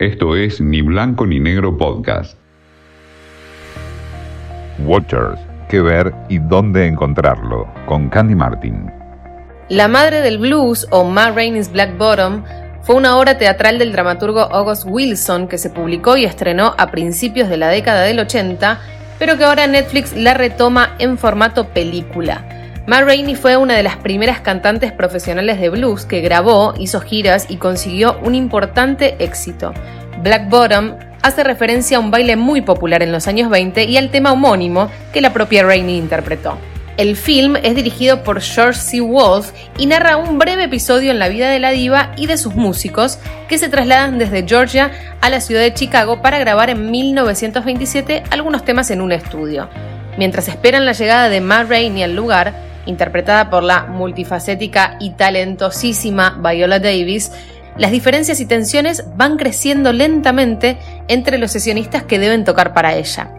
Esto es Ni Blanco ni Negro Podcast. Watchers, qué ver y dónde encontrarlo, con Candy Martin. La madre del blues, o Ma Rainey's Black Bottom, fue una obra teatral del dramaturgo August Wilson que se publicó y estrenó a principios de la década del 80, pero que ahora Netflix la retoma en formato película. Ma Rainey fue una de las primeras cantantes profesionales de blues que grabó, hizo giras y consiguió un importante éxito. Black Bottom hace referencia a un baile muy popular en los años 20 y al tema homónimo que la propia Rainey interpretó. El film es dirigido por George C. Wolfe y narra un breve episodio en la vida de la diva y de sus músicos que se trasladan desde Georgia a la ciudad de Chicago para grabar en 1927 algunos temas en un estudio. Mientras esperan la llegada de Ma Rainey al lugar, interpretada por la multifacética y talentosísima Viola Davis, las diferencias y tensiones van creciendo lentamente entre los sesionistas que deben tocar para ella.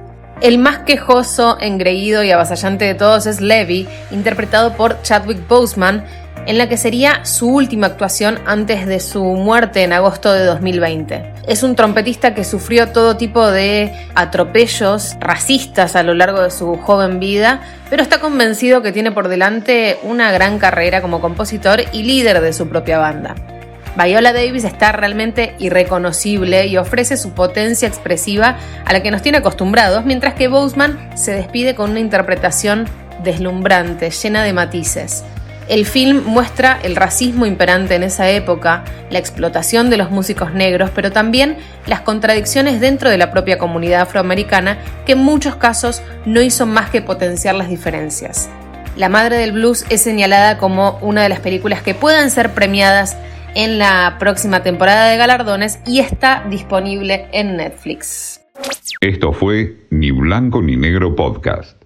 El más quejoso, engreído y avasallante de todos es Levi, interpretado por Chadwick Boseman, en la que sería su última actuación antes de su muerte en agosto de 2020. Es un trompetista que sufrió todo tipo de atropellos racistas a lo largo de su joven vida, pero está convencido que tiene por delante una gran carrera como compositor y líder de su propia banda. Viola Davis está realmente irreconocible y ofrece su potencia expresiva a la que nos tiene acostumbrados, mientras que Boseman se despide con una interpretación deslumbrante, llena de matices. El film muestra el racismo imperante en esa época, la explotación de los músicos negros, pero también las contradicciones dentro de la propia comunidad afroamericana que en muchos casos no hizo más que potenciar las diferencias. La Madre del Blues es señalada como una de las películas que puedan ser premiadas en la próxima temporada de galardones y está disponible en Netflix. Esto fue Ni Blanco ni Negro Podcast.